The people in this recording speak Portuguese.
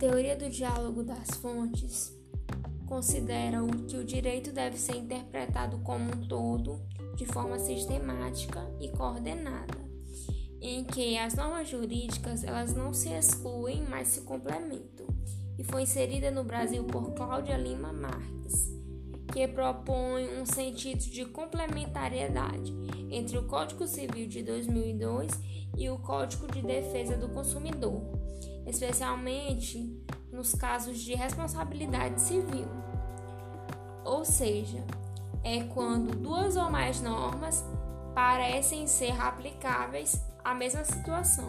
teoria do diálogo das fontes considera que o direito deve ser interpretado como um todo, de forma sistemática e coordenada, em que as normas jurídicas elas não se excluem, mas se complementam, e foi inserida no Brasil por Cláudia Lima Marques, que propõe um sentido de complementariedade entre o Código Civil de 2002 e o Código de Defesa do Consumidor, especialmente nos casos de responsabilidade civil. Ou seja, é quando duas ou mais normas parecem ser aplicáveis à mesma situação.